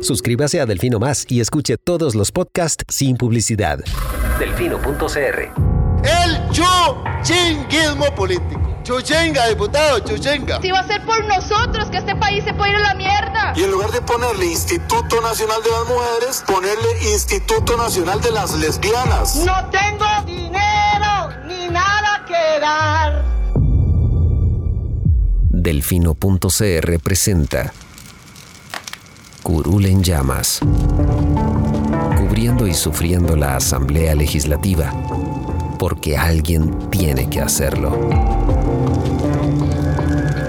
Suscríbase a Delfino Más y escuche todos los podcasts sin publicidad. Delfino.cr El chuchinguismo político. Chuchenga, diputado, chuchenga. Si va a ser por nosotros que este país se puede ir a la mierda. Y en lugar de ponerle Instituto Nacional de las Mujeres, ponerle Instituto Nacional de las Lesbianas. No tengo dinero ni nada que dar. Delfino.cr presenta Curul en llamas. Cubriendo y sufriendo la Asamblea Legislativa. Porque alguien tiene que hacerlo.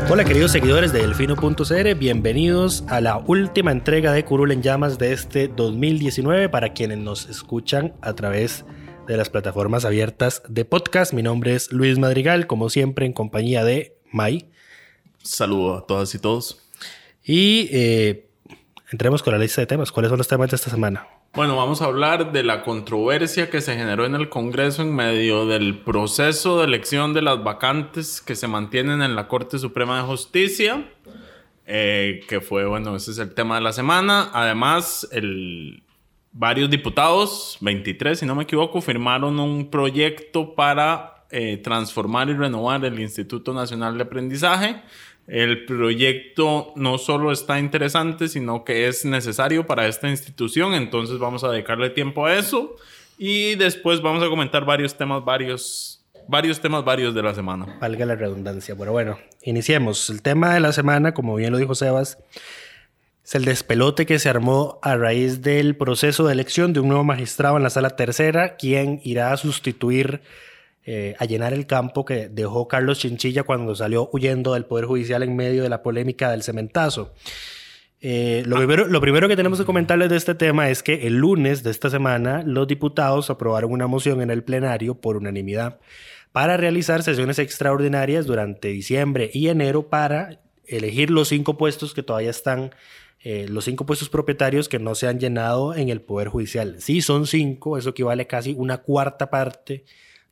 Hola queridos seguidores de Delfino.cr, bienvenidos a la última entrega de Curul en Llamas de este 2019 para quienes nos escuchan a través de las plataformas abiertas de podcast. Mi nombre es Luis Madrigal, como siempre en compañía de Mai. Saludo a todas y todos. Y eh, entremos con la lista de temas. ¿Cuáles son los temas de esta semana? Bueno, vamos a hablar de la controversia que se generó en el Congreso en medio del proceso de elección de las vacantes que se mantienen en la Corte Suprema de Justicia, eh, que fue, bueno, ese es el tema de la semana. Además, el, varios diputados, 23 si no me equivoco, firmaron un proyecto para eh, transformar y renovar el Instituto Nacional de Aprendizaje el proyecto no solo está interesante, sino que es necesario para esta institución, entonces vamos a dedicarle tiempo a eso y después vamos a comentar varios temas, varios, varios temas, varios de la semana. Valga la redundancia, pero bueno, iniciemos. El tema de la semana, como bien lo dijo Sebas, es el despelote que se armó a raíz del proceso de elección de un nuevo magistrado en la sala tercera, quien irá a sustituir eh, a llenar el campo que dejó Carlos Chinchilla cuando salió huyendo del Poder Judicial en medio de la polémica del cementazo. Eh, lo, primero, lo primero que tenemos que comentarles de este tema es que el lunes de esta semana los diputados aprobaron una moción en el plenario por unanimidad para realizar sesiones extraordinarias durante diciembre y enero para elegir los cinco puestos que todavía están, eh, los cinco puestos propietarios que no se han llenado en el Poder Judicial. Sí, son cinco, eso equivale a casi una cuarta parte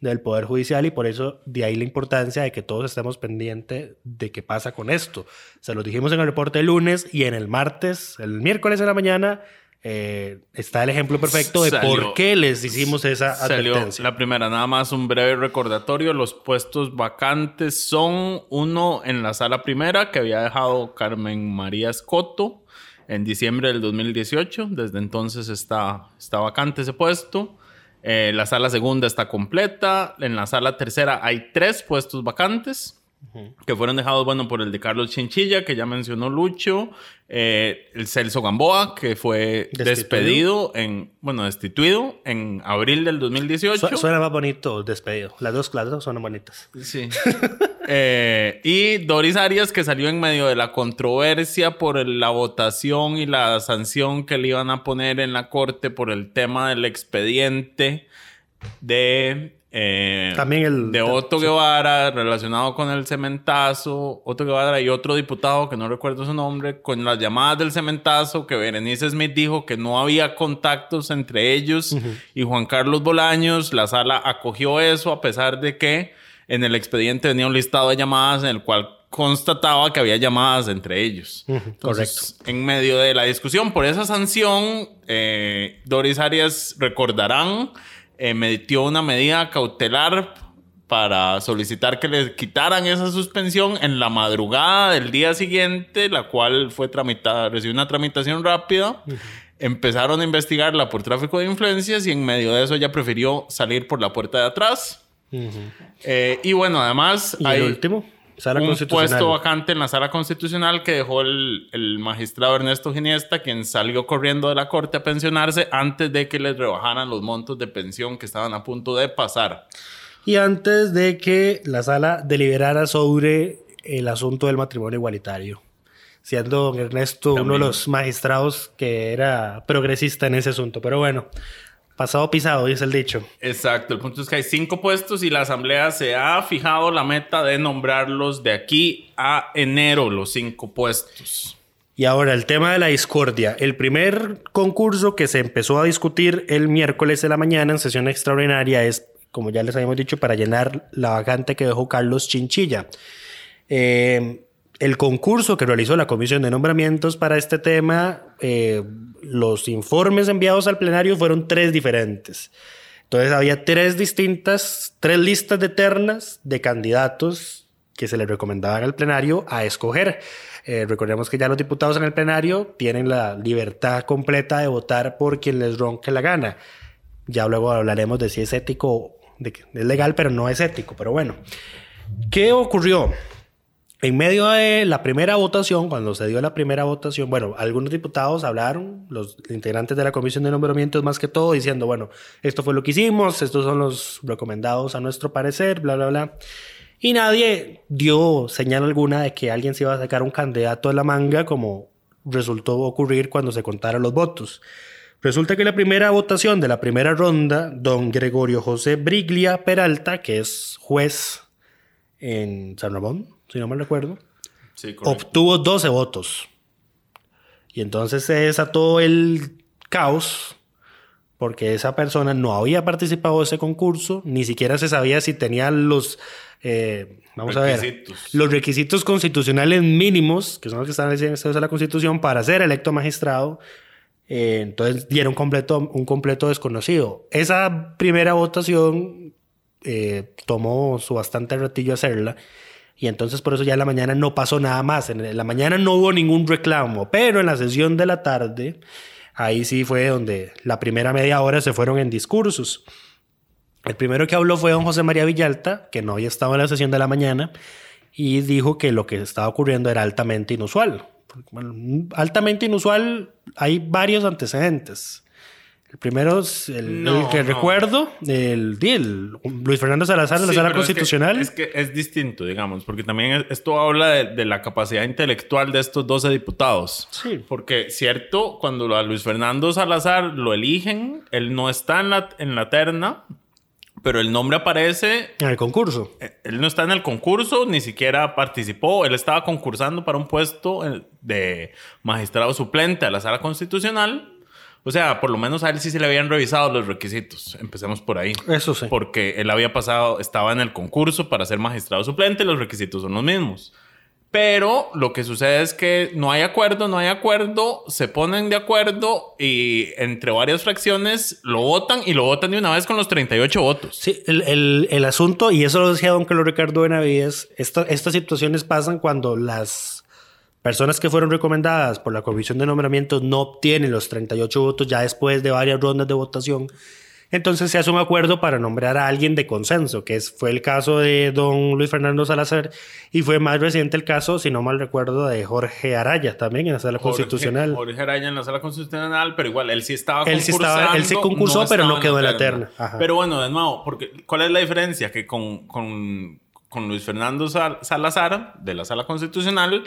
del Poder Judicial y por eso de ahí la importancia de que todos estemos pendientes de qué pasa con esto. Se lo dijimos en el reporte el lunes y en el martes, el miércoles de la mañana, eh, está el ejemplo perfecto de por qué les hicimos esa advertencia. La primera, nada más un breve recordatorio. Los puestos vacantes son uno en la sala primera que había dejado Carmen María Escoto en diciembre del 2018. Desde entonces está, está vacante ese puesto. Eh, la sala segunda está completa. En la sala tercera hay tres puestos vacantes que fueron dejados, bueno, por el de Carlos Chinchilla, que ya mencionó Lucho, eh, el Celso Gamboa, que fue despedido, en, bueno, destituido en abril del 2018. suena más bonito despedido. Las dos, las son bonitas. Sí. Eh, y Doris Arias, que salió en medio de la controversia por la votación y la sanción que le iban a poner en la corte por el tema del expediente de eh, También el de Otto Guevara relacionado con el cementazo, Otto Guevara y otro diputado que no recuerdo su nombre, con las llamadas del cementazo, que Berenice Smith dijo que no había contactos entre ellos y Juan Carlos Bolaños, la sala acogió eso a pesar de que en el expediente venía un listado de llamadas en el cual constataba que había llamadas entre ellos. Correcto. En medio de la discusión por esa sanción, eh, Doris Arias recordarán eh, metió una medida cautelar para solicitar que le quitaran esa suspensión en la madrugada del día siguiente, la cual fue tramitada, recibió una tramitación rápida. Empezaron a investigarla por tráfico de influencias y en medio de eso ella prefirió salir por la puerta de atrás. Eh, y bueno, además... ¿Y el último? Sala un puesto vacante en la sala constitucional que dejó el, el, magistrado Ernesto Giniesta, quien salió corriendo de la corte a pensionarse antes de que les rebajaran los montos de pensión que estaban a punto de pasar. Y antes de que la sala deliberara sobre el asunto del matrimonio igualitario, siendo don Ernesto uno de los magistrados que era progresista en ese asunto. Pero bueno, Pasado pisado, dice el dicho. Exacto. El punto es que hay cinco puestos y la Asamblea se ha fijado la meta de nombrarlos de aquí a enero, los cinco puestos. Y ahora el tema de la discordia. El primer concurso que se empezó a discutir el miércoles de la mañana en sesión extraordinaria es, como ya les habíamos dicho, para llenar la vacante que dejó Carlos Chinchilla. Eh, el concurso que realizó la Comisión de Nombramientos para este tema, eh, los informes enviados al plenario fueron tres diferentes. Entonces había tres distintas, tres listas de ternas de candidatos que se le recomendaban al plenario a escoger. Eh, recordemos que ya los diputados en el plenario tienen la libertad completa de votar por quien les ronque la gana. Ya luego hablaremos de si es ético, de que es legal, pero no es ético. Pero bueno, ¿qué ocurrió? En medio de la primera votación, cuando se dio la primera votación, bueno, algunos diputados hablaron, los integrantes de la comisión de nombramientos más que todo, diciendo, bueno, esto fue lo que hicimos, estos son los recomendados a nuestro parecer, bla, bla, bla. Y nadie dio señal alguna de que alguien se iba a sacar un candidato de la manga, como resultó ocurrir cuando se contaron los votos. Resulta que la primera votación de la primera ronda, don Gregorio José Briglia Peralta, que es juez en San Ramón, si no me recuerdo, Sí, obtuvo 12 votos. Y entonces se desató el caos porque esa persona no había participado de ese concurso, ni siquiera se sabía si tenía los, eh, vamos a ver, Requisitos. los requisitos constitucionales mínimos, que son los que están en la Constitución, para ser electo magistrado. Eh, entonces dieron completo, un completo desconocido. Esa primera votación eh, tomó su bastante ratillo hacerla. Y entonces por eso ya en la mañana no pasó nada más. En la mañana no hubo ningún reclamo, pero en la sesión de la tarde, ahí sí fue donde la primera media hora se fueron en discursos. El primero que habló fue don José María Villalta, que no había estado en la sesión de la mañana, y dijo que lo que estaba ocurriendo era altamente inusual. Altamente inusual, hay varios antecedentes. El primero es el, No, el que no. recuerdo, el, el Luis Fernando Salazar de la Sí, Sala pero es que- Constitucional. Es que, es distinto, digamos, porque también es- esto habla de, de la capacidad intelectual de estos 12 diputados. Sí. Porque, cierto, cuando a Luis Fernando Salazar lo eligen, él no está en la, en la terna, pero el nombre aparece En el concurso. eh, él no está en el concurso, ni siquiera participó. Él estaba concursando para un puesto eh, de magistrado suplente a la sala constitucional. O sea, por lo menos a él sí se le habían revisado los requisitos. Empecemos por ahí. Eso sí. Porque él había pasado, estaba en el concurso para ser magistrado suplente, los requisitos son los mismos. Pero lo que sucede es que no hay acuerdo, no hay acuerdo, se ponen de acuerdo y entre varias fracciones lo votan y lo votan de una vez con los 38 votos. Sí, el, el- el asunto, y eso lo decía don Carlos Ricardo Benavides, esta- estas situaciones pasan cuando las personas que fueron recomendadas por la Comisión de Nombramientos no obtienen los 38 votos ya después de varias rondas de votación. Entonces se hace un acuerdo para nombrar a alguien de consenso, que es, fue el caso de don Luis Fernando Salazar y fue más reciente el caso, si no mal recuerdo, de Jorge Araya también en la sala Jorge- constitucional. Jorge Araya en la sala constitucional, pero igual él sí estaba Él sí estaba- él sí concursando, concursó, pero no quedó en la terna. Ajá. Pero bueno, de nuevo, porque, ¿cuál es la diferencia? Que con, con, con Luis Fernando Sal- Salazar, de la sala constitucional,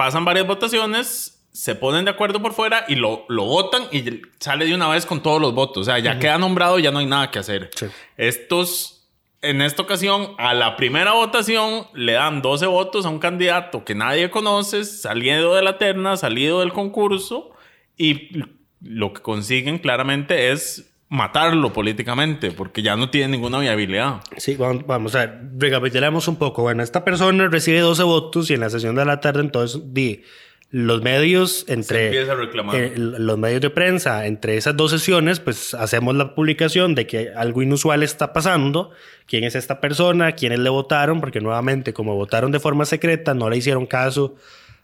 pasan varias votaciones, se ponen de acuerdo por fuera y lo, lo votan y sale de una vez con todos los votos. O sea, ya queda nombrado, ya no hay nada que hacer. Sí. Estos, en esta ocasión, a la primera votación le dan 12 votos a un candidato que nadie conoce, salido de la terna, salido del concurso, y lo que consiguen claramente es matarlo políticamente, porque ya no tiene ninguna viabilidad. Sí, vamos, vamos a ver, recapitulemos un poco. Bueno, esta persona recibe 12 votos y en la sesión de la tarde entonces di, los medios entre eh, los medios de prensa entre esas dos sesiones pues hacemos la publicación de que algo inusual está pasando quién es esta persona quiénes le votaron porque nuevamente como votaron de forma secreta no le hicieron caso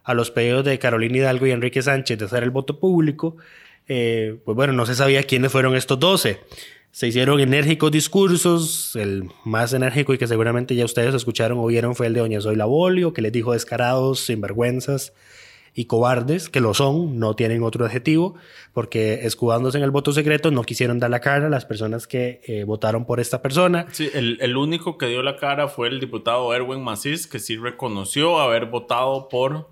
a los pedidos de Carolina Hidalgo y Enrique Sánchez de hacer el voto público eh, pues bueno no se sabía quiénes fueron estos 12 se hicieron enérgicos discursos, el más enérgico y que seguramente ya ustedes escucharon o vieron fue el de Doña Zoila Bolio, que les dijo descarados, sinvergüenzas y cobardes, que lo son, no tienen otro adjetivo, porque escudándose en el voto secreto no quisieron dar la cara a las personas que eh, votaron por esta persona. Sí, el, único que dio la cara fue el diputado Erwin Macís, que sí reconoció haber votado por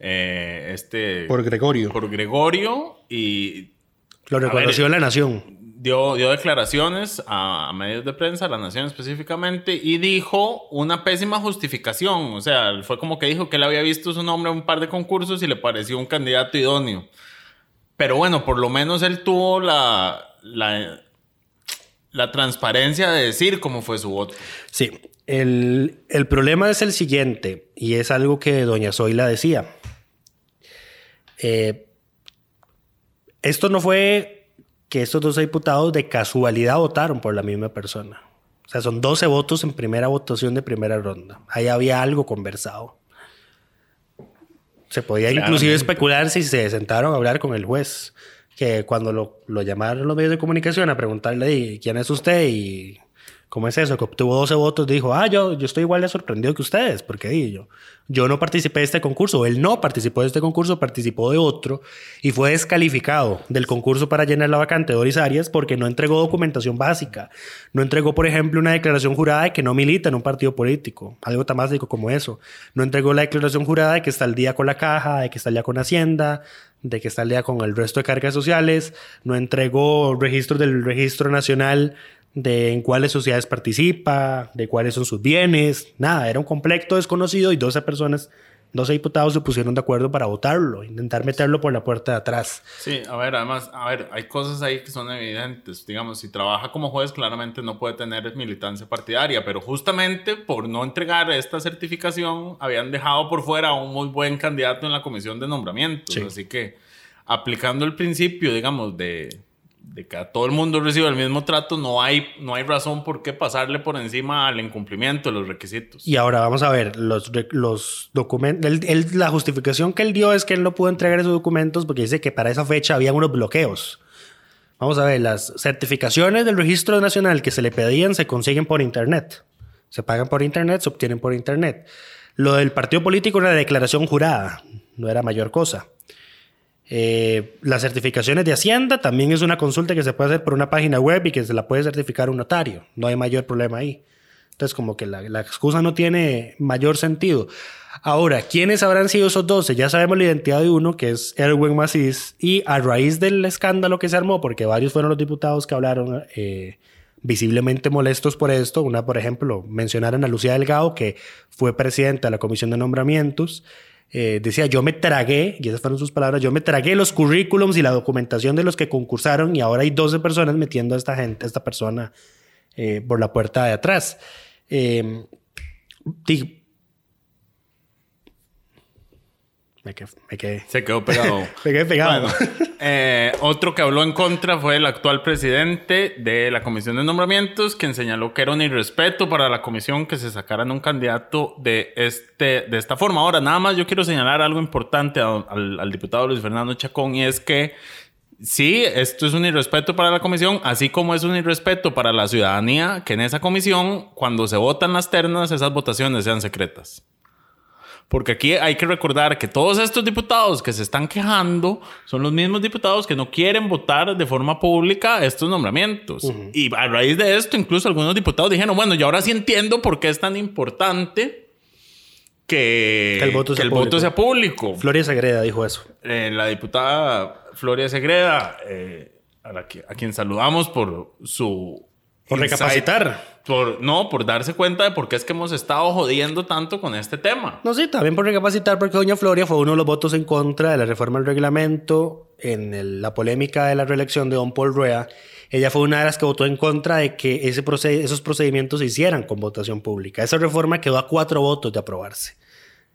eh, este... Por Gregorio. por Gregorio y Lo ver, reconoció la nación. dio, dio declaraciones a, a medios de prensa, a la Nación específicamente, y dijo una pésima justificación. O sea, fue como que dijo que él había visto su nombre en un par de concursos y le pareció un candidato idóneo. Pero bueno, por lo menos él tuvo la, la, la transparencia de decir cómo fue su voto. Sí. El, el problema es el siguiente, y es algo que doña Zoila decía. Eh, esto no fue que estos dos diputados de casualidad votaron por la misma persona. O sea, son 12 votos en primera votación de primera ronda. Ahí había algo conversado. Se podía inclusive especular si se sentaron a hablar con el juez, que cuando lo, lo llamaron los medios de comunicación a preguntarle "¿Y quién es usted y cómo es eso, que obtuvo 12 votos, dijo, ah, yo, yo estoy igual de sorprendido que ustedes, porque di, yo, yo no participé de este concurso, él no participó de este concurso, participó de otro y fue descalificado del concurso para llenar la vacante de Doris Arias porque no entregó documentación básica, no entregó, por ejemplo, una declaración jurada de que no milita en un partido político, algo tan básico como eso, no entregó la declaración jurada de que está al día con la caja, de que está al día con Hacienda, de que está al día con el resto de cargas sociales, no entregó registros del registro nacional de en cuáles sociedades participa, de cuáles son sus bienes, nada, era un completo desconocido y 12 personas, 12 diputados se pusieron de acuerdo para votarlo, intentar meterlo por la puerta de atrás. Sí, a ver, además, a ver, hay cosas ahí que son evidentes. Digamos, si trabaja como juez, claramente no puede tener militancia partidaria, pero justamente por no entregar esta certificación, habían dejado por fuera a un muy buen candidato en la comisión de nombramientos. Sí. Así que, aplicando el principio, digamos, de, de que todo el mundo reciba el mismo trato, no hay, no hay razón por qué pasarle por encima al incumplimiento de los requisitos. Y ahora vamos a ver, los, los documentos, la justificación que él dio es que él no pudo entregar esos documentos porque dice que para esa fecha había unos bloqueos. Vamos a ver, las certificaciones del registro nacional que se le pedían se consiguen por internet. Se pagan por internet, se obtienen por internet. Lo del partido político era declaración jurada, no era mayor cosa. Eh, las certificaciones de Hacienda también es una consulta que se puede hacer por una página web y que se la puede certificar un notario. No hay mayor problema ahí. Entonces, como que la, la excusa no tiene mayor sentido. Ahora, ¿quiénes habrán sido esos 12? Ya sabemos la identidad de uno, que es Erwin Macís, y a raíz del escándalo que se armó, porque varios fueron los diputados que hablaron eh, visiblemente molestos por esto, una, por ejemplo, mencionaron a Lucía Delgado, que fue presidenta de la Comisión de Nombramientos, eh, decía, yo me tragué, y esas fueron sus palabras, yo me tragué los currículums y la documentación de los que concursaron y ahora hay 12 personas metiendo a esta gente, a esta persona eh, por la puerta de atrás. Eh, di- me quedé, me quedé, Se quedó pegado. me quedé pegado. Bueno, eh, otro que habló en contra fue el actual presidente de la Comisión de Nombramientos, quien señaló que era un irrespeto para la comisión que se sacaran un candidato de, este, de esta forma. Ahora, nada más yo quiero señalar algo importante a- al, al diputado Luis Fernando Chacón y es que sí, esto es un irrespeto para la comisión, así como es un irrespeto para la ciudadanía que en esa comisión, cuando se votan las ternas, esas votaciones sean secretas. Porque aquí hay que recordar que todos estos diputados que se están quejando son los mismos diputados que no quieren votar de forma pública estos nombramientos. Y a raíz de esto, incluso algunos diputados dijeron, bueno, yo ahora sí entiendo por qué es tan importante que, Que el voto sea el público. voto sea público. Floria Sagreda dijo eso. Eh, la diputada Floria Segreda, eh, a, la que- a quien saludamos por su... Por insight, recapacitar. Por, no, por darse cuenta de por qué es que hemos estado jodiendo tanto con este tema. No, sí, también por recapacitar, porque doña Floria fue uno de los votos en contra de la reforma del reglamento en el- la polémica de la reelección de don Paul Rueda. Ella fue una de las que votó en contra de que ese proced- esos procedimientos se hicieran con votación pública. Esa reforma quedó a cuatro votos de aprobarse.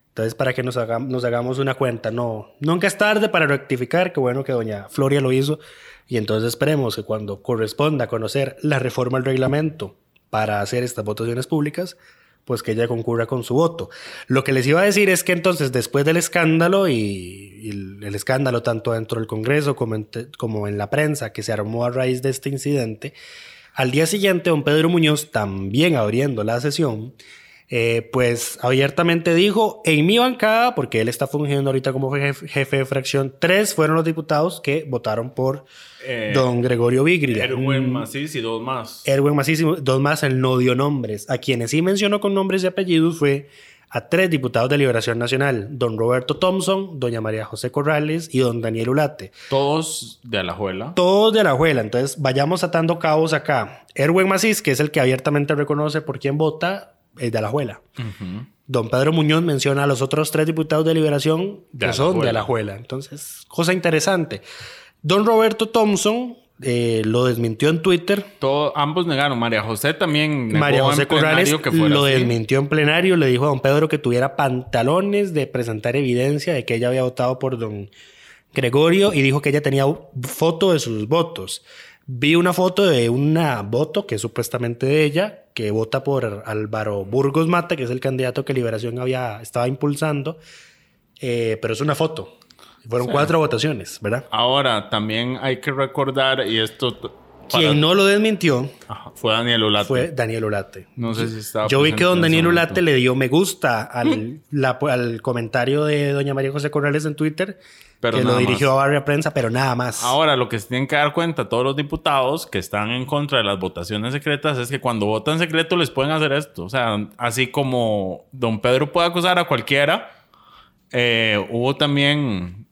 Entonces, para que nos, haga- nos hagamos una cuenta, no, nunca es tarde para rectificar, qué bueno que doña Floria lo hizo. Y entonces esperemos que cuando corresponda conocer la reforma del reglamento para hacer estas votaciones públicas, pues que ella concurra con su voto. Lo que les iba a decir es que entonces después del escándalo y, el, escándalo tanto dentro del Congreso como en, como en la prensa que se armó a raíz de este incidente, al día siguiente don Pedro Muñoz, también abriendo la sesión, eh, pues abiertamente dijo, en mi bancada, porque él está fungiendo ahorita como jefe, jefe de fracción, tres fueron los diputados que votaron por Eh, don Gregorio Vigria. Erwin Mm, Macís y dos más. Erwin Macísimo, dos más, él no dio nombres. A quienes sí mencionó con nombres y apellidos fue a tres diputados de Liberación Nacional, don Roberto Thompson, doña María José Corrales y don Daniel Ulate. Todos de Alajuela. Todos de la abuela. Entonces, vayamos atando cabos acá. Erwin Macís, que es el que abiertamente reconoce por quién vota, es de la abuela. Don Pedro Muñoz menciona a los otros tres diputados de Liberación que De son de Alajuela. Alajuela. Entonces, cosa interesante. Don Roberto Thompson eh, lo desmintió en Twitter. Todo, ambos negaron. María José también negó María José en Corrales que fuera lo así. desmintió en plenario, le dijo a don Pedro que tuviera pantalones de presentar evidencia de que ella había votado por don Gregorio y dijo que ella tenía foto de sus votos. Vi una foto de una voto que es supuestamente de ella, que vota por Álvaro Burgos Mata, que es el candidato que Liberación había, estaba impulsando, eh, pero es una foto. Fueron cuatro votaciones, ¿verdad? Ahora, también hay que recordar, y esto para- Quien no lo desmintió Ajá, fue Daniel Olate. fue Daniel Olate. No sé si estaba Yo vi que don Daniel. Ulate le dio me gusta al, la- al comentario de doña María José Corrales en Twitter, Pero que lo dirigió más. a Barria Prensa, pero nada más. Ahora, lo que se tienen que dar cuenta todos los diputados que están en contra de las votaciones secretas es que cuando votan secreto les pueden hacer esto. O sea, así como don Pedro puede acusar a cualquiera, eh, hubo también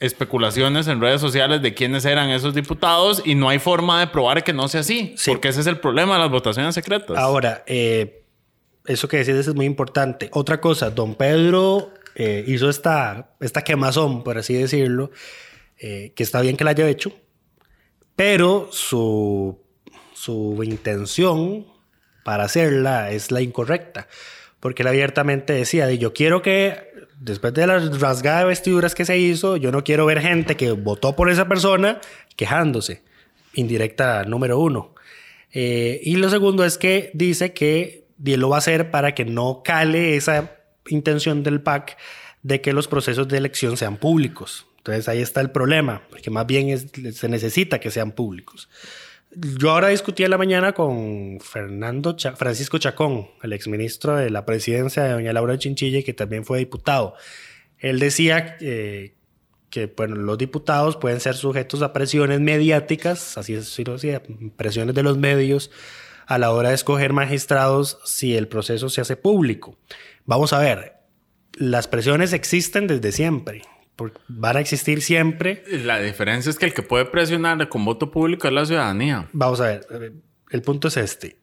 especulaciones en redes sociales de quiénes eran esos diputados y no hay forma de probar que no sea así. Sí. Porque ese es el problema de las votaciones secretas. Ahora, eh, eso que decís es muy importante. Otra cosa, don Pedro eh, hizo esta, esta quemazón, por así decirlo, eh, que está bien que la haya hecho, pero su, su intención para hacerla es la incorrecta, porque él abiertamente decía, de, yo quiero que, después de la rasgada de vestiduras que se hizo, yo no quiero ver gente que votó por esa persona quejándose. Indirecta número uno. Eh, y lo segundo es que dice que él lo va a hacer para que no cale esa intención del PAC de que los procesos de elección sean públicos. Entonces ahí está el problema, porque más bien es- se necesita que sean públicos. Yo ahora discutí en la mañana con Fernando Francisco Chacón, el exministro de la presidencia de doña Laura Chinchilla, que también fue diputado. Él decía eh, que los diputados pueden ser sujetos a presiones mediáticas, así es, sí decía, presiones de los medios a la hora de escoger magistrados si el proceso se hace público. Vamos a ver, las presiones existen desde siempre, van a existir siempre. La diferencia es que el que puede presionar con voto público es la ciudadanía. Vamos a ver, eh, el punto es este.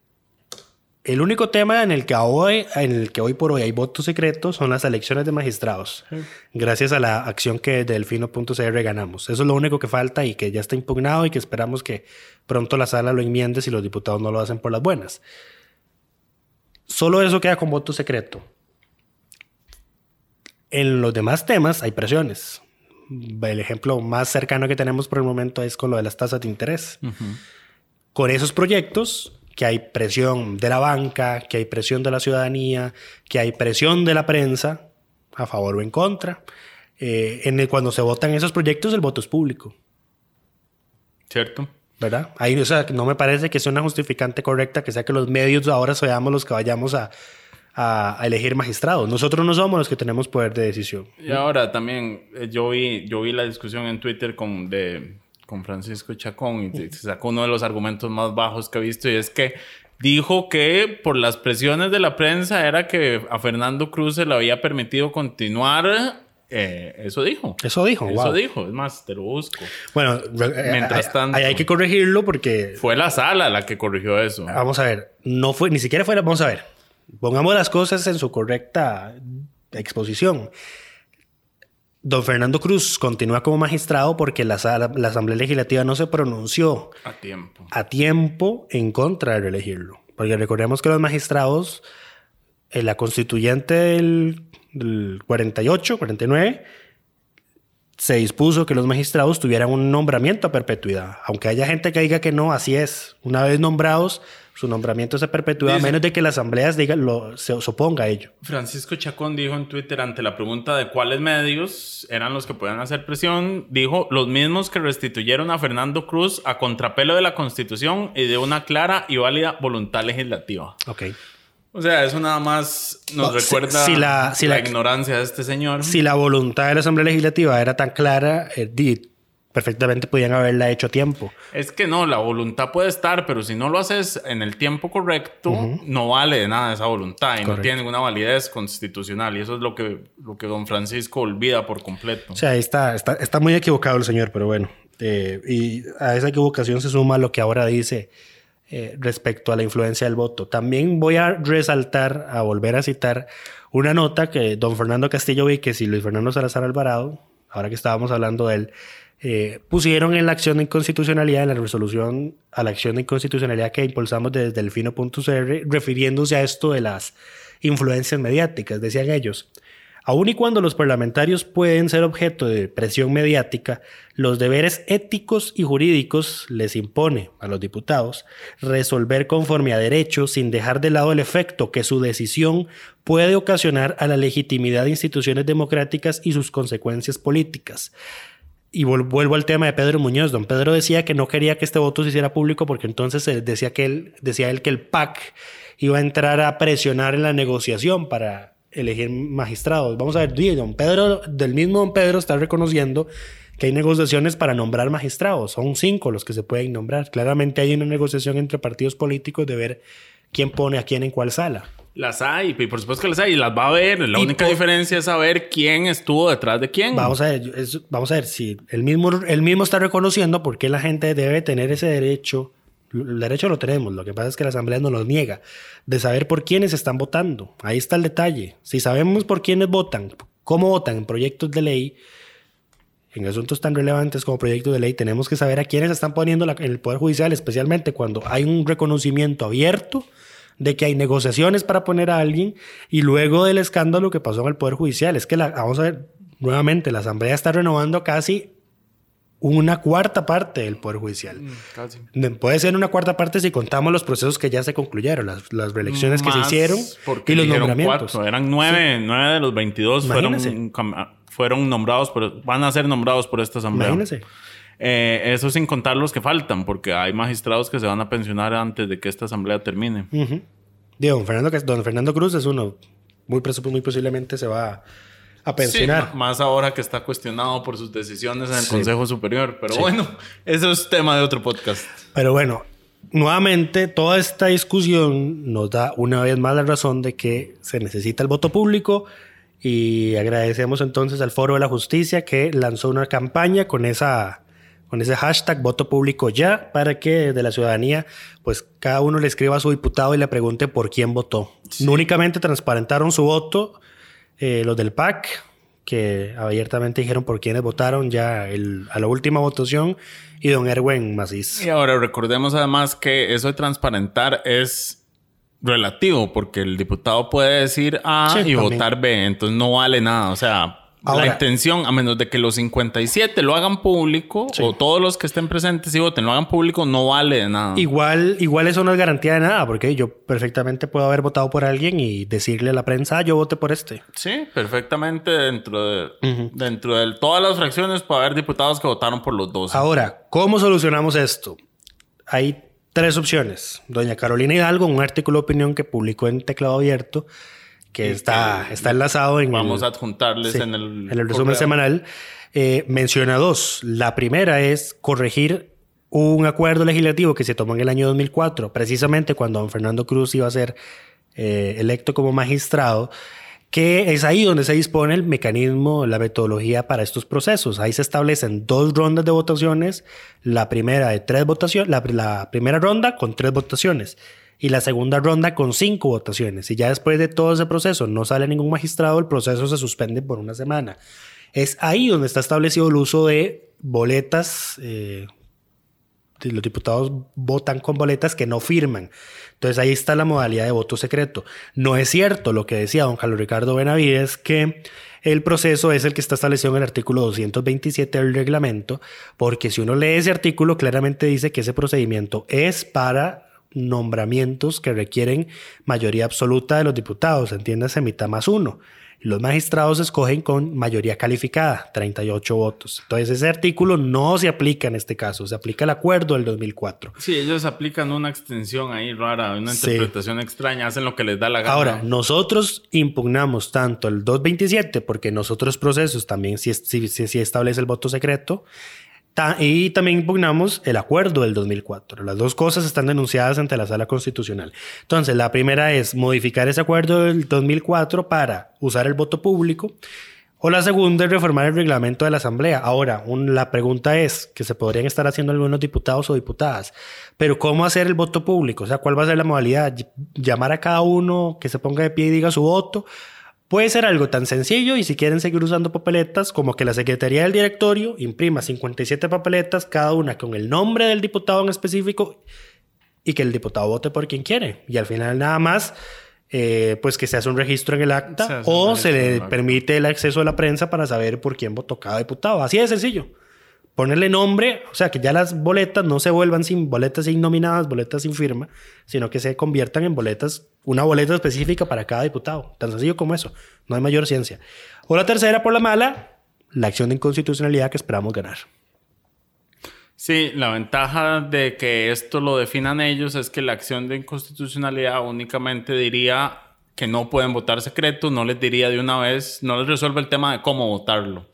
El único tema en el que hoy, en el que hoy por hoy hay votos secretos son las elecciones de magistrados. Gracias a la acción que delfino.cr ganamos. Eso es lo único que falta y que ya está impugnado y que esperamos que pronto la sala lo enmiende si los diputados no lo hacen por las buenas. Solo eso queda con voto secreto. En los demás temas hay presiones. El ejemplo más cercano que tenemos por el momento es con lo de las tasas de interés. Con esos proyectos, que hay presión de la banca, que hay presión de la ciudadanía, que hay presión de la prensa, a favor o en contra. eh, en el, cuando se votan esos proyectos, el voto es público, ¿Cierto? ¿verdad? Ahí, o sea, no me parece que sea una justificante correcta que sea que los medios ahora seamos los que vayamos a, a- a elegir magistrados. Nosotros no somos los que tenemos poder de decisión. Y ahora también eh, yo vi, yo vi la discusión en Twitter con, de, con Francisco Chacón y se sacó uno de los argumentos más bajos que he visto y es que dijo que por las presiones de la prensa era que a Fernando Cruz se le había permitido continuar. eh, eso dijo. Eso dijo, Eso wow. dijo. Es más, te lo busco. Bueno, eh, Mientras tanto. ahí hay que corregirlo porque Fue la sala la que corrigió eso. Vamos a ver, no fue, ni siquiera fue, vamos a ver, pongamos las cosas en su correcta exposición. Don Fernando Cruz continúa como magistrado porque la, sala- la Asamblea Legislativa no se pronunció A tiempo. a tiempo en contra de reelegirlo. Porque recordemos que los magistrados, en la constituyente del, del 48, 49, se dispuso que los magistrados tuvieran un nombramiento a perpetuidad. Aunque haya gente que diga que no, así es. Una vez nombrados, su nombramiento es a perpetuidad, a menos de que la asamblea diga, lo, se, se oponga a ello. Francisco Chacón dijo en Twitter ante la pregunta de cuáles medios eran los que podían hacer presión, dijo los mismos que restituyeron a Fernando Cruz a contrapelo de la Constitución y de una clara y válida voluntad legislativa. Ok. O sea, eso nada más nos No, recuerda si la- si la, la- ignorancia de este señor. Si la voluntad de la Asamblea Legislativa era tan clara, eh, perfectamente podían haberla hecho a tiempo. Es que no, la voluntad puede estar, pero si no lo haces en el tiempo correcto, no vale de nada esa voluntad y no tiene ninguna validez constitucional. Y eso es lo que, lo que don Francisco olvida por completo. O sea, ahí está, está, está muy equivocado el señor, pero bueno. Eh, y a esa equivocación se suma lo que ahora dice eh, respecto a la influencia del voto. También voy a resaltar, a volver a citar una nota que don Fernando Castillo vi que si Luis Fernando Salazar Alvarado, ahora que estábamos hablando de él, eh, pusieron en la acción de inconstitucionalidad, en la resolución a la acción de inconstitucionalidad que impulsamos desde delfino.cr, refiriéndose a esto de las influencias mediáticas, decían ellos. Aun y cuando los parlamentarios pueden ser objeto de presión mediática, los deberes éticos y jurídicos les impone a los diputados resolver conforme a derecho sin dejar de lado el efecto que su decisión puede ocasionar a la legitimidad de instituciones democráticas y sus consecuencias políticas. Y vuelvo al tema de Pedro Muñoz. Don Pedro decía que no quería que este voto se hiciera público porque entonces decía que él, decía él que el PAC iba a entrar a presionar en la negociación para elegir magistrados. Vamos a ver, don Pedro, del mismo don Pedro está reconociendo que hay negociaciones para nombrar magistrados. Son cinco los que se pueden nombrar. Claramente hay una negociación entre partidos políticos de ver quién pone a quién en cuál sala. Las hay, y por supuesto que las hay, y las va a ver. La única diferencia es saber quién estuvo detrás de quién. Vamos a ver, vamos a ver si el mismo, el mismo está reconociendo por qué la gente debe tener ese derecho el derecho lo tenemos, lo que pasa es que la Asamblea nos lo niega, de saber por quiénes están votando. Ahí está el detalle. Si sabemos por quiénes votan, cómo votan en proyectos de ley, en asuntos tan relevantes como proyectos de ley, tenemos que saber a quiénes están poniendo en el Poder Judicial, especialmente cuando hay un reconocimiento abierto de que hay negociaciones para poner a alguien y luego del escándalo que pasó en el Poder Judicial. Es que, la, vamos a ver, nuevamente, la Asamblea está renovando casi una cuarta parte del Poder Judicial. Mm, Puede ser una cuarta parte si contamos los procesos que ya se concluyeron, las, las reelecciones que se hicieron y los nombramientos. Eran nueve, nueve de los 22 fueron, fueron, nombrados, por, van a ser nombrados por esta asamblea. Imagínense. Eh, eso sin contar los que faltan, porque hay magistrados que se van a pensionar antes de que esta asamblea termine. don, Fernando, don Fernando Cruz es uno. Muy, muy posiblemente se va a pensionar. más ahora que está cuestionado por sus decisiones en el Consejo Superior. Pero bueno, eso es tema de otro podcast. Pero bueno, nuevamente toda esta discusión nos da una vez más la razón de que se necesita el voto público y agradecemos entonces al Foro de la Justicia que lanzó una campaña con esa con ese hashtag voto público ya para que de la ciudadanía pues cada uno le escriba a su diputado y le pregunte por quién votó. No únicamente transparentaron su voto, eh, los del PAC, que abiertamente dijeron por quiénes votaron ya el, a la última votación, y don Erwin Macís. Y ahora recordemos además que eso de transparentar es relativo, porque el diputado puede decir A y votar B, entonces no vale nada. O sea, la intención, a menos de que los 57 lo hagan público o todos los que estén presentes y voten lo hagan público, no vale de nada. Igual, igual eso no es garantía de nada, porque yo perfectamente puedo haber votado por alguien y decirle a la prensa, ah, yo voté por este. Sí, perfectamente dentro de, dentro de todas las fracciones puede haber diputados que votaron por los dos. Ahora, ¿cómo solucionamos esto? Hay tres opciones. Doña Carolina Hidalgo, un artículo de opinión que publicó en Teclado Abierto, que está, está enlazado en... Vamos a adjuntarles en el... En el resumen semanal. Eh, menciona dos. La primera es corregir un acuerdo legislativo que se tomó en el año 2004, precisamente cuando don Fernando Cruz iba a ser eh, electo como magistrado, que es ahí donde se dispone el mecanismo, la metodología para estos procesos. Ahí se establecen dos rondas de votaciones, la primera de tres votaciones, la primera ronda con tres votaciones y la segunda ronda con cinco votaciones. Y ya después de todo ese proceso no sale ningún magistrado, el proceso se suspende por una semana. Es ahí donde está establecido el uso de boletas. Eh, los diputados votan con boletas que no firman. Entonces ahí está la modalidad de voto secreto. No es cierto lo que decía don Carlos Ricardo Benavides, que el proceso es el que está establecido en el artículo 227 del reglamento, porque si uno lee ese artículo, claramente dice que ese procedimiento es para nombramientos que requieren mayoría absoluta de los diputados, entiéndase mitad más uno. Los magistrados escogen con mayoría calificada, 38 votos. Entonces ese artículo no se aplica en este caso, se aplica el acuerdo del 2004. Sí, ellos aplican una extensión ahí rara, una interpretación extraña, hacen lo que les da la gana. Ahora, nosotros impugnamos tanto el 227, porque nosotros procesos también si sí establece el voto secreto, y también impugnamos el acuerdo del 2004. Las dos cosas están denunciadas ante la Sala Constitucional. Entonces, la primera es modificar ese acuerdo del 2004 para usar el voto público. O la segunda es reformar el reglamento de la Asamblea. Ahora, la pregunta es que se podrían estar haciendo algunos diputados o diputadas, pero ¿cómo hacer el voto público? O sea, ¿cuál va a ser la modalidad? ¿Llamar a cada uno que se ponga de pie y diga su voto? Puede ser algo tan sencillo y si quieren seguir usando papeletas como que la Secretaría del Directorio imprima 57 papeletas, cada una con el nombre del diputado en específico y que el diputado vote por quien quiere. Y al final nada más, eh, pues que se hace un registro en el acta Se o se le permite el acceso a la prensa para saber por quién votó cada diputado. Así de sencillo. Ponerle nombre, o sea, que ya las boletas no se vuelvan sin boletas sin nominadas, boletas sin firma, sino que se conviertan en boletas, una boleta específica para cada diputado. Tan sencillo como eso. No hay mayor ciencia. O la tercera, por la mala, la acción de inconstitucionalidad que esperamos ganar. Sí, la ventaja de que esto lo definan ellos es que la acción de inconstitucionalidad únicamente diría que no pueden votar secreto, no les diría de una vez, no les resuelve el tema de cómo votarlo.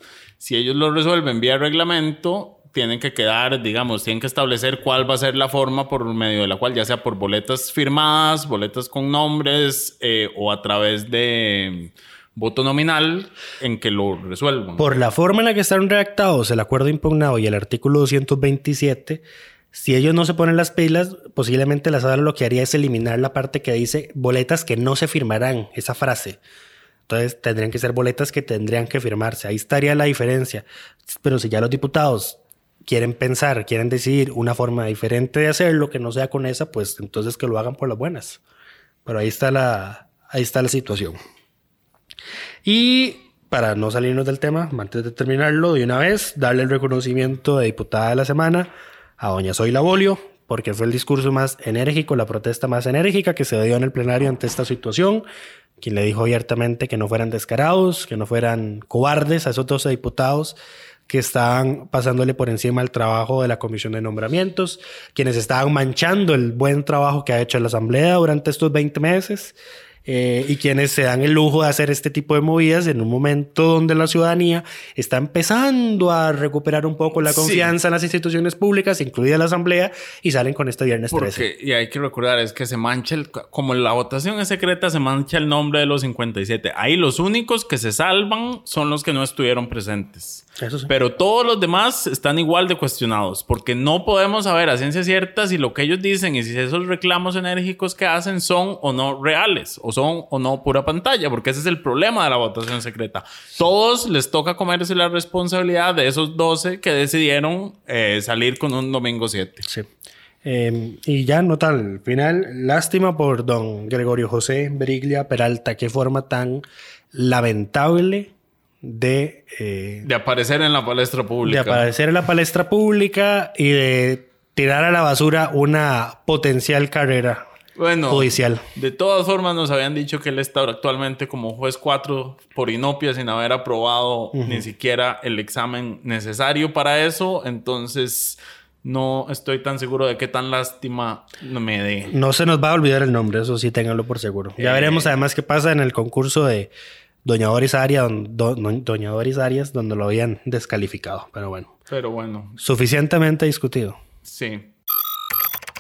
Si ellos lo resuelven vía reglamento, tienen que quedar, digamos, tienen que establecer cuál va a ser la forma por medio de la cual, ya sea por boletas firmadas, boletas con nombres eh, o a través de voto nominal, en que lo resuelvan. Por la forma en la que están redactados el acuerdo impugnado y el artículo 227, si ellos no se ponen las pilas, posiblemente la sala lo que haría es eliminar la parte que dice boletas que no se firmarán, esa frase. Entonces tendrían que ser boletas que tendrían que firmarse. Ahí estaría la diferencia. Pero si ya los diputados quieren pensar, quieren decidir una forma diferente de hacerlo que no sea con esa, pues entonces que lo hagan por las buenas. Pero ahí está la, ahí está la situación. Y para no salirnos del tema, antes de terminarlo, de una vez, darle el reconocimiento de diputada de la semana a doña Zoila Bolio, porque fue el discurso más enérgico, la protesta más enérgica que se dio en el plenario ante esta situación, quien le dijo abiertamente que no fueran descarados, que no fueran cobardes a esos 12 diputados que estaban pasándole por encima el trabajo de la comisión de nombramientos, quienes estaban manchando el buen trabajo que ha hecho la Asamblea durante estos 20 meses eh, y quienes se dan el lujo de hacer este tipo de movidas en un momento donde la ciudadanía está empezando a recuperar un poco la Sí. confianza en las instituciones públicas, incluida la Asamblea, y salen con este viernes 13. Porque, y hay que recordar, es que se mancha el. Como la votación es secreta, se mancha el nombre de los 57. Ahí los únicos que se salvan son los que no estuvieron presentes. Eso sí. Pero todos los demás están igual de cuestionados, porque no podemos saber a ciencia cierta si lo que ellos dicen y si esos reclamos enérgicos que hacen son o no reales, o son o no pura pantalla, porque ese es el problema de la votación secreta. Todos les toca comerse la responsabilidad de esos 12 que decidieron eh, salir con un domingo 7. Sí. Eh, y ya nota al final, lástima por don Gregorio José Beriglia Peralta, qué forma tan lamentable de, eh, De aparecer en la palestra de pública. aparecer en la palestra pública y de tirar a la basura una potencial carrera Bueno, judicial. de todas formas nos habían dicho que él está actualmente como juez 4 por inopia sin haber aprobado ni siquiera el examen necesario para eso. Entonces no estoy tan seguro de qué tan lástima me dé. No se nos va a olvidar el nombre, eso sí, ténganlo por seguro. Ya Eh. veremos además qué pasa en el concurso de Doña Doris Arias, Doña Doris Arias, donde lo habían descalificado. Pero bueno, Pero bueno, suficientemente discutido. sí.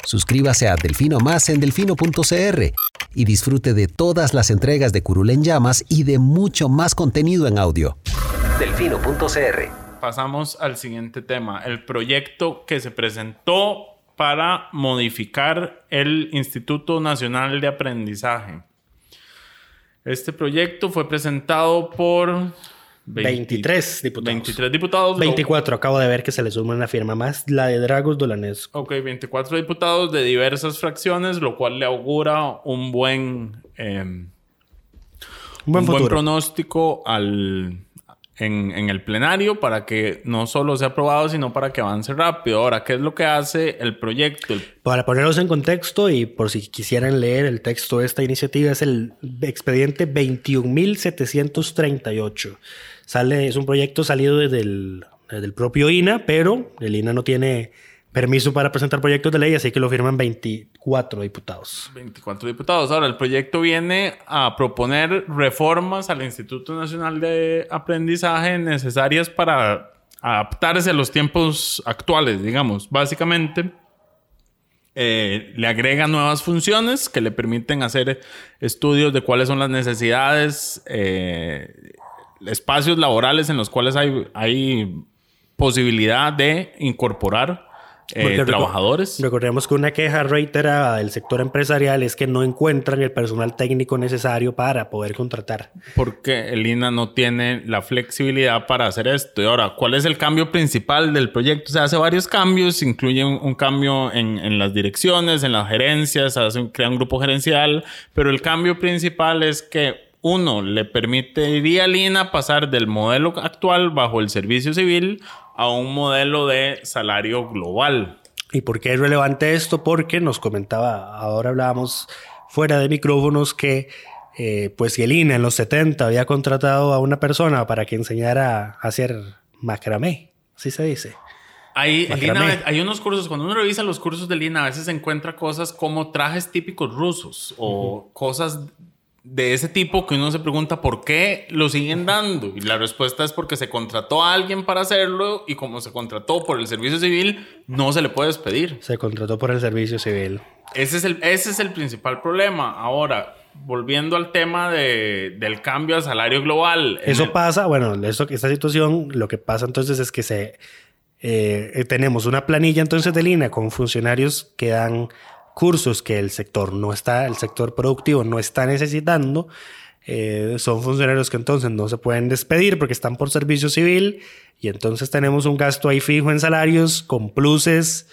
Suscríbase a Delfino Más en delfino.cr y disfrute de todas las entregas de Curul en Llamas y de mucho más contenido en audio. Delfino.cr Pasamos al siguiente tema, el proyecto que se presentó para modificar el Instituto Nacional de Aprendizaje. Este proyecto fue presentado por 20 23 diputados. 23 diputados. lo- 24, acabo de ver que se le suma una firma más, la de Dragos Dolanesco. Ok, 24 diputados de diversas fracciones, lo cual le augura un buen, eh, Un buen un buen pronóstico al, en, el plenario para que no solo sea aprobado, sino para que avance rápido. Ahora, ¿qué es lo que hace el proyecto? Para ponerlos en contexto y por si quisieran leer el texto de esta iniciativa, es el expediente 21.738. Sale, es un proyecto salido desde el, desde el propio INA, pero el INA no tiene permiso para presentar proyectos de ley, así que lo firman 24 diputados. 24 diputados. Ahora, el proyecto viene a proponer reformas al Instituto Nacional de Aprendizaje necesarias para adaptarse a los tiempos actuales, digamos. Básicamente, eh, le agrega nuevas funciones que le permiten hacer estudios de cuáles son las necesidades, eh, espacios laborales en los cuales hay, hay posibilidad de incorporar eh, trabajadores. Recordemos que una queja reiterada del sector empresarial es que no encuentran el personal técnico necesario para poder contratar. Porque el INA no tiene la flexibilidad para hacer esto. Y ahora, ¿cuál es el cambio principal del proyecto? Se hace varios cambios, incluye un, un cambio en, en las direcciones, en las gerencias, hace un- crea un grupo gerencial, pero el cambio principal es que uno le permitiría al INA pasar del modelo actual bajo el servicio civil a un modelo de salario global. ¿Y por qué es relevante esto? Porque nos comentaba, ahora hablábamos fuera de micrófonos que eh, pues si el INA en los 70 había contratado a una persona para que enseñara a hacer macramé, así se dice. Hay. INA, hay unos cursos, cuando uno revisa los cursos del INA, a veces encuentra cosas como trajes típicos rusos o cosas de ese tipo que uno se pregunta por qué lo siguen dando. Y la respuesta es porque se contrató a alguien para hacerlo y como se contrató por el servicio civil, no se le puede despedir. Se contrató por el servicio civil. Ese es el, ese es el principal problema. Ahora, volviendo al tema de- del cambio al salario global. Eso el- pasa, bueno, eso, esta situación, lo que pasa entonces es que se eh, tenemos una planilla entonces de línea con funcionarios que dan cursos que el sector no está, el sector productivo no está necesitando. Eh, son funcionarios que entonces no se pueden despedir porque están por servicio civil y entonces tenemos un gasto ahí fijo en salarios con pluses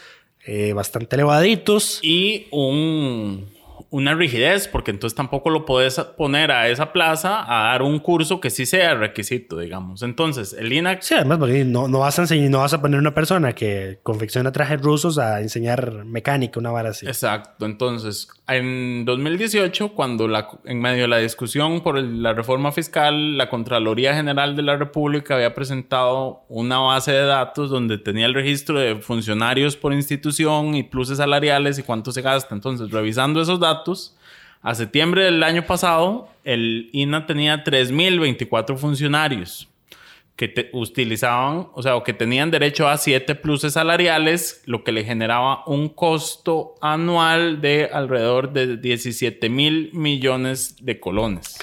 eh, bastante elevaditos. y un, una rigidez, porque entonces tampoco lo puedes poner a esa plaza a dar un curso que sí sea requisito, digamos. Entonces, el INAC Sí, además, porque no, no vas a enseñar, no vas a poner una persona que confecciona trajes rusos a enseñar mecánica, una vara así. Exacto. Entonces, en 2018, cuando la, en medio de la discusión por el- la reforma fiscal, la Contraloría General de la República había presentado una base de datos donde tenía el registro de funcionarios por institución y pluses salariales y cuánto se gasta. Entonces, revisando esos datos, a septiembre del año pasado, el INA tenía 3.024 funcionarios que utilizaban, o sea, que tenían derecho a 7 pluses salariales, lo que le generaba un costo anual de alrededor de 17 mil millones de colones.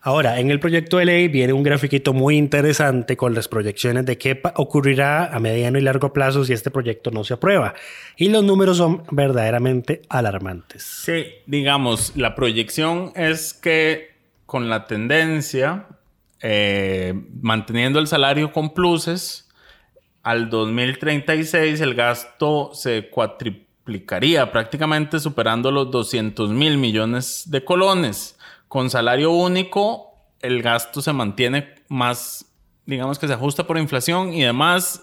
Ahora, en el proyecto de ley viene un grafiquito muy interesante con las proyecciones de qué ocurrirá a mediano y largo plazo si este proyecto no se aprueba. Y los números son verdaderamente alarmantes. Sí, digamos, la proyección es que con la tendencia, eh, manteniendo el salario con pluses, al 2036 el gasto se cuatriplicaría, prácticamente superando los 200 mil millones de colones. Con salario único, el gasto se mantiene más, digamos que se ajusta por inflación y demás,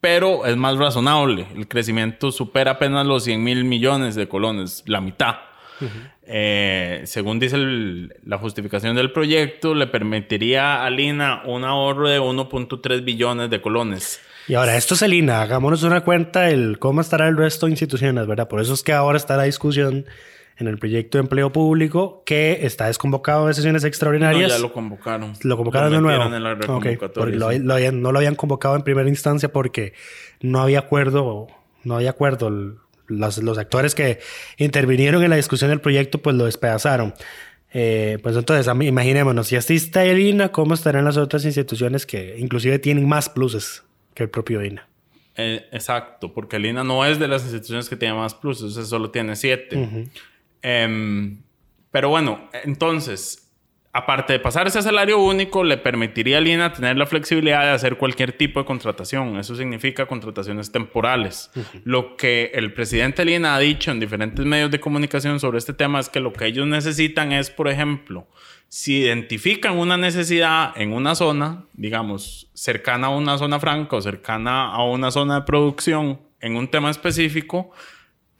pero es más razonable. El crecimiento supera apenas los 100 mil millones de colones, la mitad. Eh, según dice el- la justificación del proyecto, le permitiría a Lina un ahorro de 1.3 billones de colones. Y ahora, esto es el INA. Hagámonos una cuenta el cómo estará el resto de instituciones, ¿verdad? Por eso es que ahora está la discusión en el proyecto de empleo público que está desconvocado de sesiones No, extraordinarias. ya lo convocaron. Lo convocaron de nuevo. en la Ok, reconvocatoria, porque lo- lo habían- no lo habían convocado en primera instancia porque no había acuerdo, no había acuerdo. Los, los actores que intervinieron en la discusión del proyecto pues lo despedazaron. Eh, pues entonces, imaginémonos, si así está el INA, ¿cómo estarán las otras instituciones que inclusive tienen más pluses que el propio INA? Eh, exacto, porque el INA no es de las instituciones que tiene más pluses, o sea, solo tiene siete. Em, pero bueno, entonces, aparte de pasarse a salario único, le permitiría al INA tener la flexibilidad de hacer cualquier tipo de contratación. Eso significa contrataciones temporales. Lo que el presidente del INA ha dicho en diferentes medios de comunicación sobre este tema es que lo que ellos necesitan es, por ejemplo, si identifican una necesidad en una zona, digamos, cercana a una zona franca o cercana a una zona de producción en un tema específico,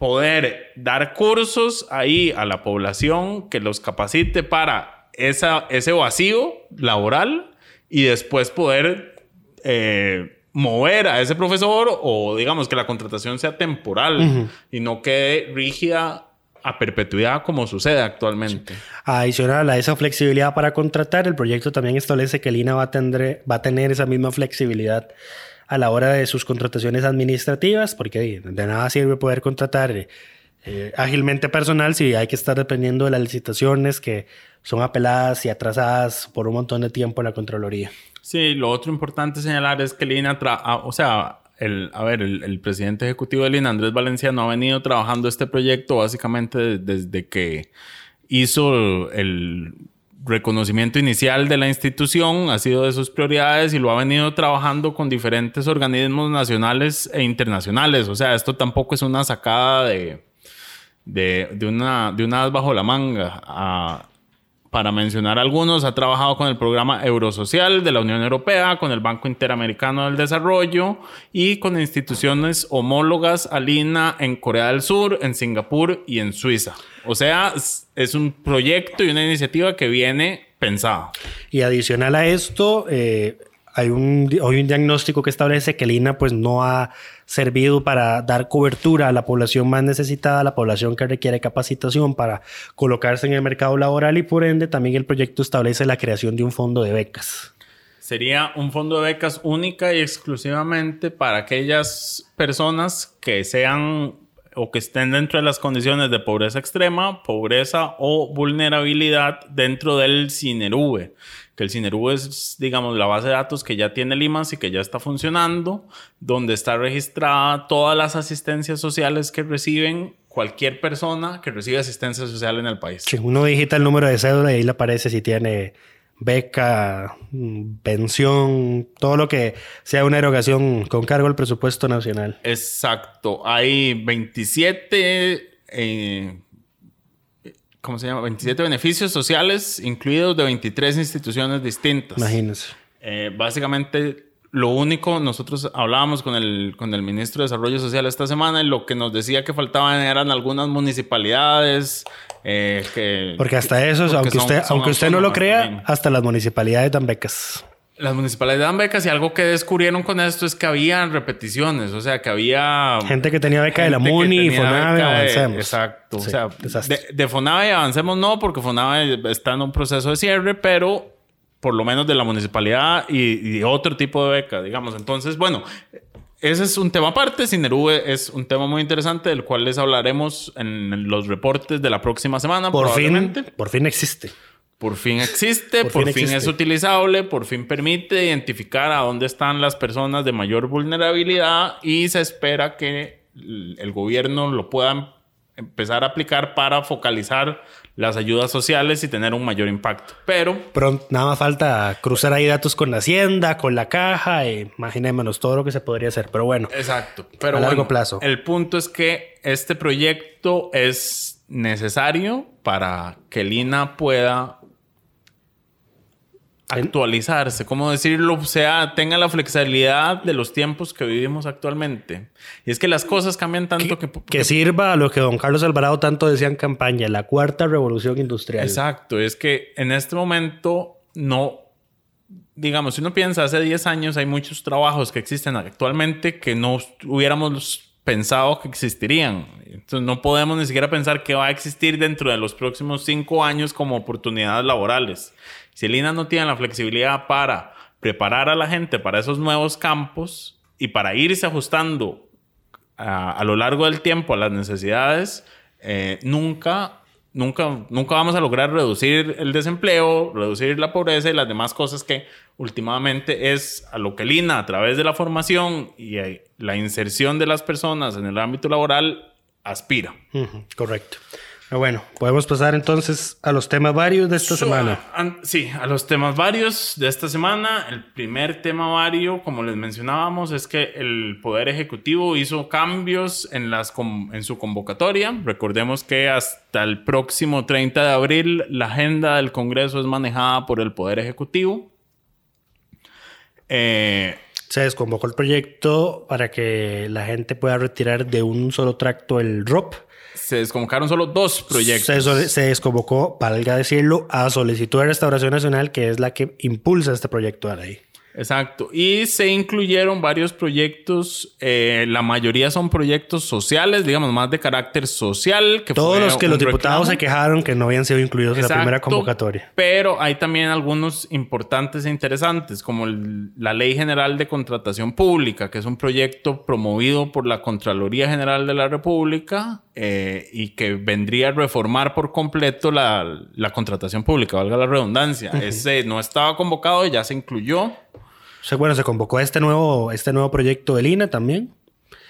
poder dar cursos ahí a la población que los capacite para esa, ese vacío laboral y después poder eh, mover a ese profesor o digamos que la contratación sea temporal y no quede rígida a perpetuidad como sucede actualmente. Adicional a esa flexibilidad para contratar, el proyecto también establece que el INA va a, tener, va a tener esa misma flexibilidad a la hora de sus contrataciones administrativas, porque de nada sirve poder contratar eh, eh, ágilmente personal si hay que estar dependiendo de las licitaciones que son apeladas y atrasadas por un montón de tiempo en la Contraloría. Sí, lo otro importante señalar es que el INA, tra- ah, o sea, el, a ver, el, el presidente ejecutivo del INA, Andrés Valenciano, ha venido trabajando este proyecto básicamente desde que hizo el reconocimiento inicial de la institución, ha sido de sus prioridades y lo ha venido trabajando con diferentes organismos nacionales e internacionales. O sea, esto tampoco es una sacada de, de, de una, de una bajo la manga. Ah, para mencionar algunos, ha trabajado con el programa Eurosocial de la Unión Europea, con el Banco Interamericano del Desarrollo y con instituciones homólogas al INA en Corea del Sur, en Singapur y en Suiza. O sea, es- un proyecto y una iniciativa que viene pensada. Y adicional a esto, eh, hay, un, hay un diagnóstico que establece que el INA pues, no ha servido para dar cobertura a la población más necesitada, a la población que requiere capacitación para colocarse en el mercado laboral y por ende también el proyecto establece la creación de un fondo de becas. Sería un fondo de becas única y exclusivamente para aquellas personas que sean o que estén dentro de las condiciones de pobreza extrema, pobreza o vulnerabilidad dentro del CINERV. Que el CINERV es, digamos, la base de datos que ya tiene Limas y que ya está funcionando, donde está registrada todas las asistencias sociales que reciben cualquier persona que recibe asistencia social en el país. Si uno digita el número de cédula y ahí le aparece si tiene beca, mm, pensión, todo lo que sea una erogación con cargo al presupuesto nacional. Exacto. Hay 27, eh, ¿cómo se llama? 27 beneficios sociales incluidos de 23 instituciones distintas. Imagínense. Eh, básicamente, lo único, nosotros hablábamos con el, con el ministro de Desarrollo Social esta semana y lo que nos decía que faltaban eran algunas municipalidades. eh, que, Porque hasta eso, aunque son- usted, son aunque usted no lo crea, también. hasta las municipalidades dan becas. Las municipalidades dan becas y algo que descubrieron con esto es que había repeticiones, o sea, que había... Gente que tenía beca de la MUNI y Fonave, avancemos. Exacto. Sí, o sea, desastre. de, de Fonave avancemos no, porque Fonave está en un proceso de cierre, pero por lo menos de la municipalidad y, y otro tipo de beca, digamos. Entonces, bueno, ese es un tema aparte. Cinerube es un tema muy interesante del cual les hablaremos en los reportes de la próxima semana. Por fin, por fin existe. Por fin existe, Por por, fin fin, existe. es utilizable, por fin permite identificar a dónde están las personas de mayor vulnerabilidad y se espera que el gobierno lo pueda empezar a aplicar para focalizar las ayudas sociales y tener un mayor impacto. Pero Pronto, nada más falta cruzar ahí datos con la hacienda, con la caja, e imaginémonos todo lo que se podría hacer. Pero bueno, Exacto. Pero A largo bueno, plazo. El punto es que este proyecto es necesario para que el INA pueda actualizarse, ¿cómo decirlo? O sea, tenga la flexibilidad de los tiempos que vivimos actualmente. Y es que las cosas cambian tanto que... que sirva a lo que don Carlos Alvarado tanto decía en campaña, la cuarta revolución industrial. Exacto, es que en este momento no, digamos, si uno piensa hace 10 años hay muchos trabajos que existen actualmente que no hubiéramos pensado que existirían. Entonces no podemos ni siquiera pensar que va a existir dentro de los próximos 5 años como oportunidades laborales. Si el INA no tiene la flexibilidad para preparar a la gente para esos nuevos campos y para irse ajustando a, a lo largo del tiempo a las necesidades, eh, nunca, nunca, nunca vamos a lograr reducir el desempleo, reducir la pobreza y las demás cosas que últimamente es a lo que el INA a través de la formación y eh, la inserción de las personas en el ámbito laboral aspira. Correcto. Pero bueno, podemos pasar entonces a los temas varios de esta So, semana. an- sí, a los temas varios de esta semana. El primer tema vario, como les mencionábamos, es que el Poder Ejecutivo hizo cambios en, las en su convocatoria. Recordemos que hasta el próximo 30 de abril la agenda del Congreso es manejada por el Poder Ejecutivo. Eh, Se desconvocó el proyecto para que la gente pueda retirar de un solo tracto el ROP. se desconvocaron solo dos proyectos. Se, desconvocó, valga decirlo, a solicitud de Restauración Nacional, que es la que impulsa este proyecto de ley. Exacto. Y se incluyeron varios proyectos. eh, la mayoría son proyectos sociales, digamos, más de carácter social. Que Todos los que los diputados reclamo. se quejaron que no habían sido incluidos en la primera convocatoria. Pero hay también algunos importantes e interesantes, como el- la Ley General de Contratación Pública, que es un proyecto promovido por la Contraloría General de la República eh, y que vendría a reformar por completo la, la contratación pública, valga la redundancia. Ese no estaba convocado, ya se incluyó. Sea, bueno, se convocó este nuevo, este nuevo proyecto de Lina también.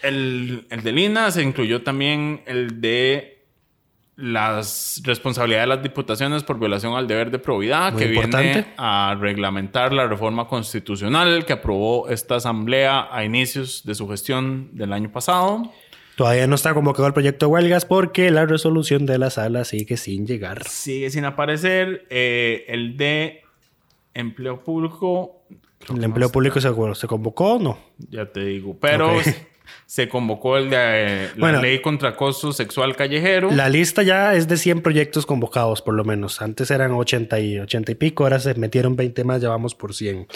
El, el de Lina se incluyó también el de las responsabilidades de las diputaciones por violación al deber de probidad, Muy que importante. viene a reglamentar la reforma constitucional que aprobó esta asamblea a inicios de su gestión del año pasado. Todavía no está convocado el proyecto de huelgas porque la resolución de la sala sigue sin llegar. Sigue sin aparecer eh, el de empleo público. Creo ¿El empleo no público se, se convocó o no? Ya te digo. Pero Ok. se convocó el de eh, la Bueno. ley contra acoso sexual callejero. La lista ya es de 100 proyectos convocados, por lo menos. Antes eran 80 y, 80 y pico, ahora se metieron 20 más, ya vamos por 100.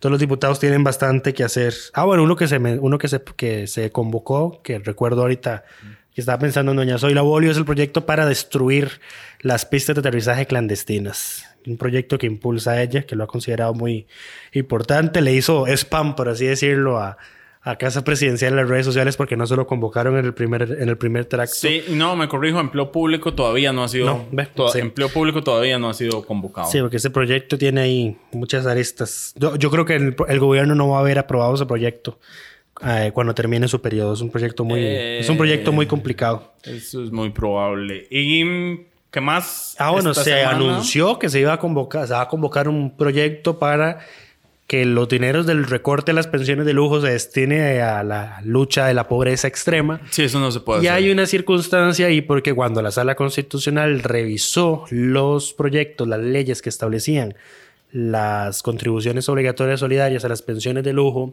Todos los diputados tienen bastante que hacer. Ah, bueno, uno que se, uno que se, que se convocó, que recuerdo ahorita, que estaba pensando en Doña Zoila Bolio, es el proyecto para destruir las pistas de aterrizaje clandestinas. Un proyecto que impulsa a ella, que lo ha considerado muy importante. Le hizo spam, por así decirlo, a, a Casa Presidencial en las redes sociales porque no se lo convocaron en el primer, en el primer tracto. Sí, no, me corrijo, empleo público todavía no ha sido. No, ve, to- sí. Empleo público todavía no ha sido convocado. Sí, porque ese proyecto tiene ahí muchas aristas. Yo, yo creo que el, el gobierno no va a haber aprobado ese proyecto eh, cuando termine su periodo. Es un proyecto muy, Eh, es un proyecto muy complicado. Eso es muy probable. ¿Y mm, qué más? Ah, bueno, se semana? anunció que se iba a convocar, se va a convocar un proyecto para que los dineros del recorte de las pensiones de lujo se destine a la lucha de la pobreza extrema. Sí, eso no se puede Y hacer. hay una circunstancia ahí porque cuando la sala constitucional revisó los proyectos, las leyes que establecían las contribuciones obligatorias solidarias a las pensiones de lujo,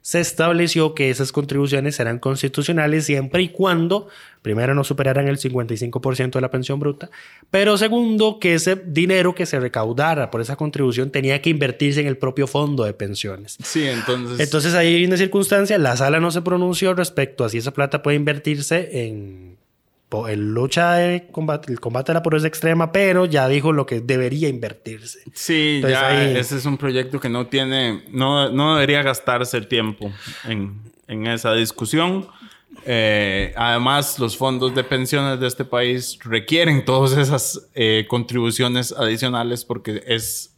se estableció que esas contribuciones serán constitucionales siempre y cuando, primero, no superaran el 55% de la pensión bruta, pero segundo, que ese dinero que se recaudara por esa contribución tenía que invertirse en el propio fondo de pensiones. Sí, entonces. Entonces ahí hay una circunstancia, la sala no se pronunció respecto a si esa plata puede invertirse en, en lucha de combate, el combate a la pobreza extrema, pero ya dijo lo que debería invertirse. Sí, Entonces, ya ahí- ese es un proyecto que no tiene, no, no debería gastarse el tiempo en, en esa discusión. Eh, además, los fondos de pensiones de este país requieren todas esas eh, contribuciones adicionales porque es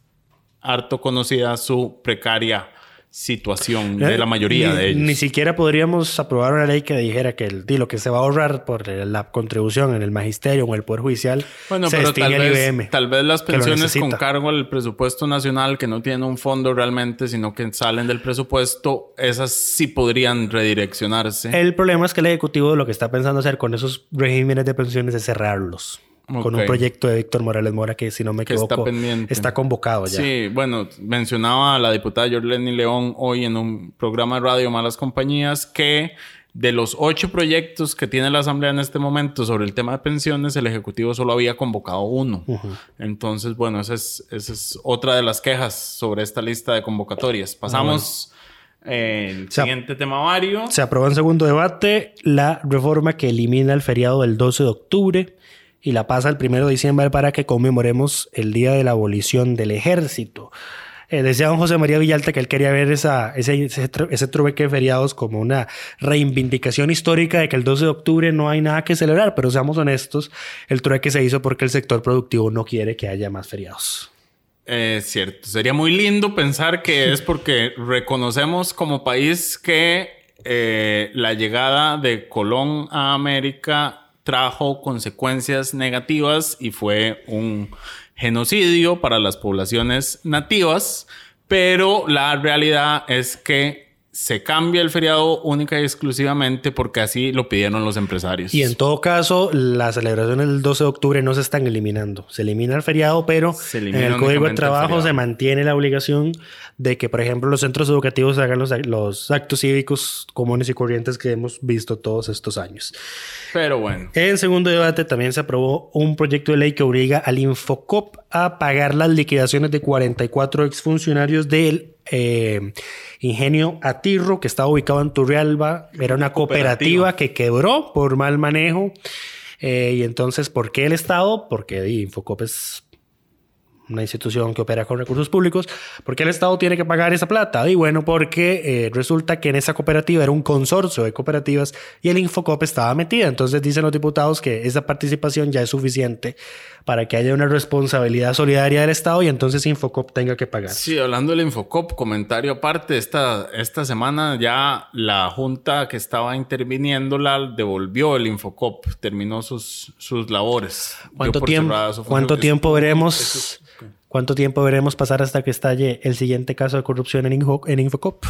harto conocida su precaria situación de la mayoría ni, de ellos. Ni siquiera podríamos aprobar una ley que dijera que el, lo que se va a ahorrar por la contribución en el magisterio o en el Poder Judicial Bueno, se pero tal al vez, IBM. tal vez las pensiones con cargo al presupuesto nacional que no tienen un fondo realmente, sino que salen del presupuesto, esas sí podrían redireccionarse. El problema es que el Ejecutivo lo que está pensando hacer con esos regímenes de pensiones es cerrarlos. Con un proyecto de Víctor Morales Mora que, si no me está equivoco, pendiente. está convocado ya. Sí, bueno, mencionaba a la diputada Jorleni León hoy en un programa de radio Malas Compañías que de los ocho proyectos que tiene la Asamblea en este momento sobre el tema de pensiones, el Ejecutivo solo había convocado uno. Entonces, bueno, esa es, esa es otra de las quejas sobre esta lista de convocatorias. Pasamos eh, el siguiente tema vario. Se aprobó en segundo debate la reforma que elimina el feriado del 12 de octubre y la pasa el 1 de diciembre para que conmemoremos el día de la abolición del ejército. Eh, decía don José María Villalta que él quería ver esa, ese, ese, ese trueque de feriados como una reivindicación histórica de que el 12 de octubre no hay nada que celebrar, pero seamos honestos, el trueque se hizo porque el sector productivo no quiere que haya más feriados. Es cierto. Sería muy lindo pensar que es porque reconocemos como país que eh, la llegada de Colón a América trajo consecuencias negativas y fue un genocidio para las poblaciones nativas, pero la realidad es que se cambia el feriado única y exclusivamente porque así lo pidieron los empresarios. Y en todo caso, las celebraciones del 12 de octubre no se están eliminando. Se elimina el feriado, pero Se en el Código de Trabajo se mantiene la obligación de que, por ejemplo, los centros educativos hagan los, los actos cívicos comunes y corrientes que hemos visto todos estos años. Pero bueno. En segundo debate también se aprobó un proyecto de ley que obliga al Infocop a pagar las liquidaciones de 44 exfuncionarios del eh, Ingenio Atirro, que estaba ubicado en Turrialba. Era una cooperativa, Cooperativa. que quebró por mal manejo. Eh, y entonces, ¿por qué el Estado? Porque Infocop es una institución que opera con recursos públicos, ¿por qué el Estado tiene que pagar esa plata? Y bueno, porque eh, resulta que en esa cooperativa era un consorcio de cooperativas y el Infocop estaba metida. Entonces dicen los diputados que esa participación ya es suficiente para que haya una responsabilidad solidaria del Estado y entonces Infocop tenga que pagar. Sí, hablando del Infocop, comentario aparte, esta, esta semana ya la junta que estaba interviniendo la devolvió el Infocop, terminó sus, sus labores. ¿Cuánto, tiempo, ¿cuánto tiempo veremos? ¿Cuánto tiempo veremos pasar hasta que estalle el siguiente caso de corrupción en, en Infocop?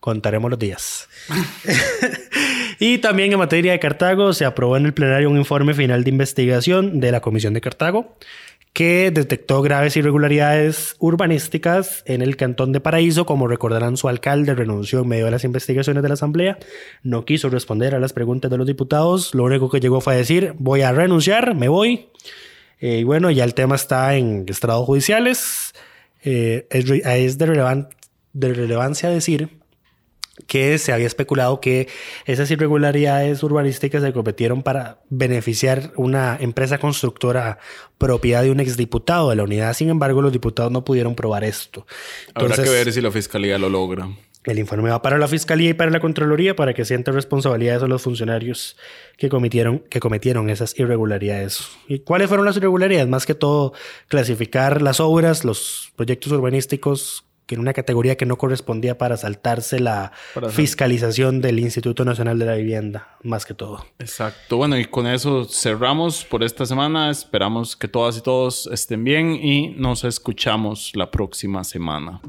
Contaremos los días. y también en materia de Cartago se aprobó en el plenario un informe final de investigación de la Comisión de Cartago que detectó graves irregularidades urbanísticas en el cantón de Paraíso. Como recordarán, su alcalde renunció en medio de las investigaciones de la Asamblea, no quiso responder a las preguntas de los diputados, lo único que llegó fue a decir, voy a renunciar, me voy. Eh, bueno, ya el tema está en estrados judiciales. Eh, es, de relevancia decir que se había especulado que esas irregularidades urbanísticas se cometieron para beneficiar una empresa constructora propiedad de un exdiputado de la unidad. Sin embargo, los diputados no pudieron probar esto. Habrá que ver si la fiscalía lo logra. El informe va para la fiscalía y para la contraloría para que sientan responsabilidades a los funcionarios que cometieron, que cometieron esas irregularidades. ¿Y cuáles fueron las irregularidades? Más que todo, clasificar las obras, los proyectos urbanísticos que en una categoría que no correspondía para saltarse la fiscalización del Instituto Nacional de la Vivienda, más que todo. Exacto. Bueno, y con eso cerramos por esta semana. Esperamos que todas y todos estén bien y nos escuchamos la próxima semana.